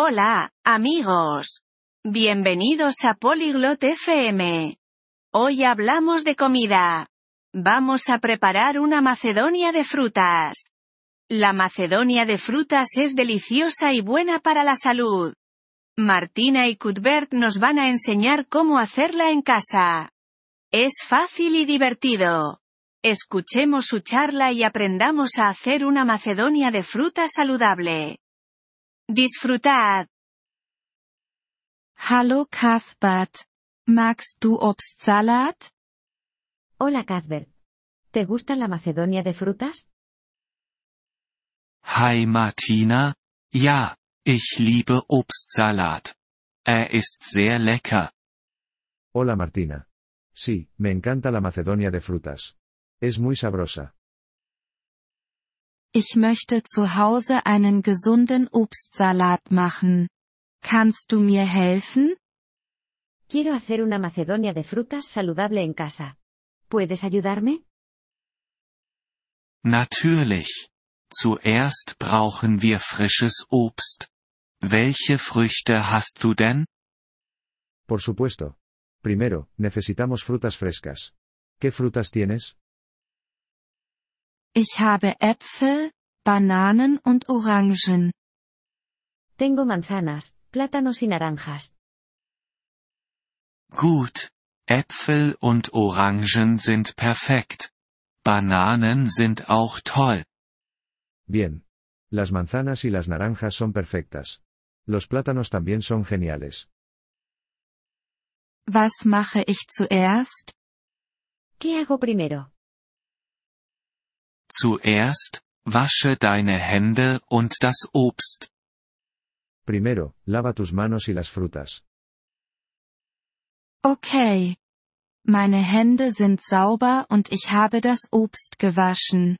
Hola, amigos. Bienvenidos a Polyglot FM. Hoy hablamos de comida. Vamos a preparar una macedonia de frutas. La macedonia de frutas es deliciosa y buena para la salud. Martina y Cuthbert nos van a enseñar cómo hacerla en casa. Es fácil y divertido. Escuchemos su charla y aprendamos a hacer una macedonia de fruta saludable. Disfrutad. Hallo Cuthbert. Magst du Obstsalat? Hola Cuthbert. ¿Te gusta la macedonia de frutas? Hi Martina, ja, ich liebe Obstsalat. Er ist sehr lecker. Hola Martina. Sí, me encanta la macedonia de frutas. Es muy sabrosa. Ich möchte zu Hause einen gesunden Obstsalat machen. Kannst du mir helfen? Quiero hacer una macedonia de frutas saludable en casa. ¿Puedes ayudarme? Natürlich. Zuerst brauchen wir frisches Obst. Welche Früchte hast du denn? Por supuesto. Primero, necesitamos frutas frescas. ¿Qué frutas tienes? Ich habe Äpfel, Bananen und Orangen. Tengo manzanas, plátanos y naranjas. Gut. Äpfel und Orangen sind perfekt. Bananen sind auch toll. Bien. Las manzanas y las naranjas son perfectas. Los plátanos también son geniales. Was mache ich zuerst? ¿Qué hago primero? Zuerst, wasche deine Hände und das Obst. Primero, lava tus manos y las frutas. Okay. Meine Hände sind sauber und ich habe das Obst gewaschen.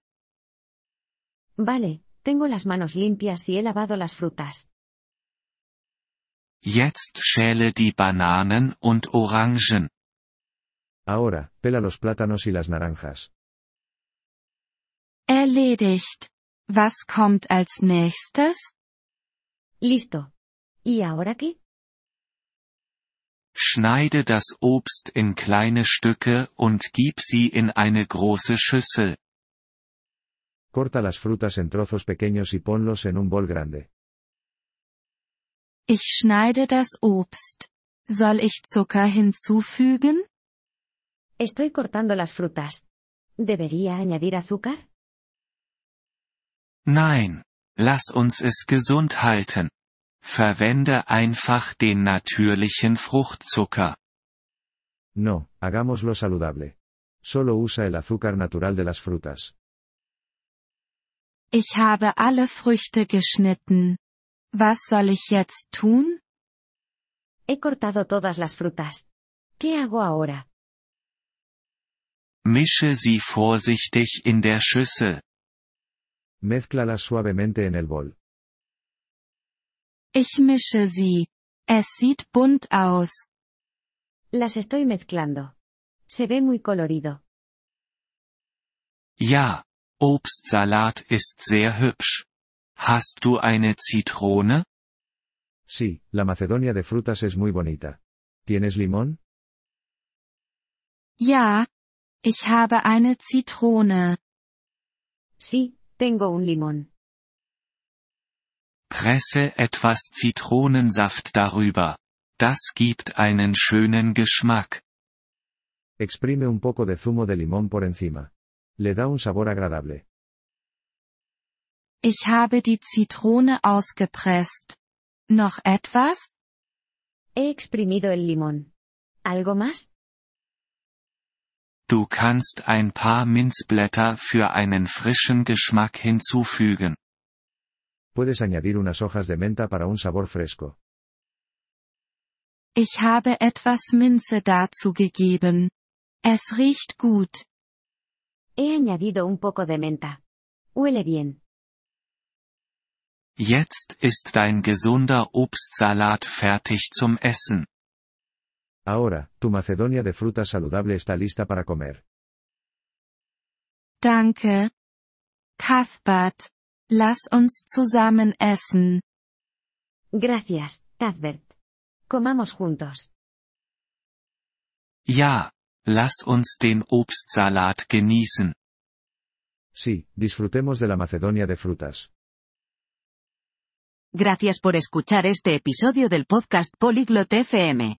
Vale, tengo las manos limpias y he lavado las frutas. Jetzt schäle die Bananen und Orangen. Ahora, pela los plátanos y las naranjas. Erledigt. Was kommt als nächstes? Listo. ¿Y ahora qué? Schneide das Obst in kleine Stücke und gib sie in eine große Schüssel. Corta las frutas en trozos pequeños y ponlos en un bol grande. Ich schneide das Obst. Soll ich Zucker hinzufügen? Estoy cortando las frutas. ¿Debería añadir azúcar? Nein. Lass uns es gesund halten. Verwende einfach den natürlichen Fruchtzucker. No, hagámoslo saludable. Solo usa el azúcar natural de las frutas. Ich habe alle Früchte geschnitten. Was soll ich jetzt tun? He cortado todas las frutas. ¿Qué hago ahora? Mische sie vorsichtig in der Schüssel. Mézclalas suavemente en el bol. Ich mische sie. Es sieht bunt aus. Las estoy mezclando. Se ve muy colorido. Ja, Obstsalat ist sehr hübsch. Hast du eine Zitrone? Sí, la macedonia de frutas es muy bonita. ¿Tienes limón? Ja. Ich habe eine Zitrone. Sí, tengo un limón. Presse etwas Zitronensaft darüber. Das gibt einen schönen Geschmack. Exprime un poco de zumo de limón por encima. Le da un sabor agradable. Ich habe die Zitrone ausgepresst. Noch etwas? He exprimido el limón. ¿Algo más? Du kannst ein paar Minzblätter für einen frischen Geschmack hinzufügen. Puedes añadir unas hojas de menta para un sabor fresco. Ich habe etwas Minze dazu gegeben. Es riecht gut. He añadido un poco de menta. Huele bien. Jetzt ist dein gesunder Obstsalat fertig zum Essen. Ahora, tu macedonia de frutas saludable está lista para comer. Danke. Cuthbert. Lass uns zusammen essen. Gracias, Cuthbert. Comamos juntos. Ja, lass uns den Obstsalat genießen. Sí, disfrutemos de la Macedonia de frutas. Gracias por escuchar este episodio del podcast Polyglot FM.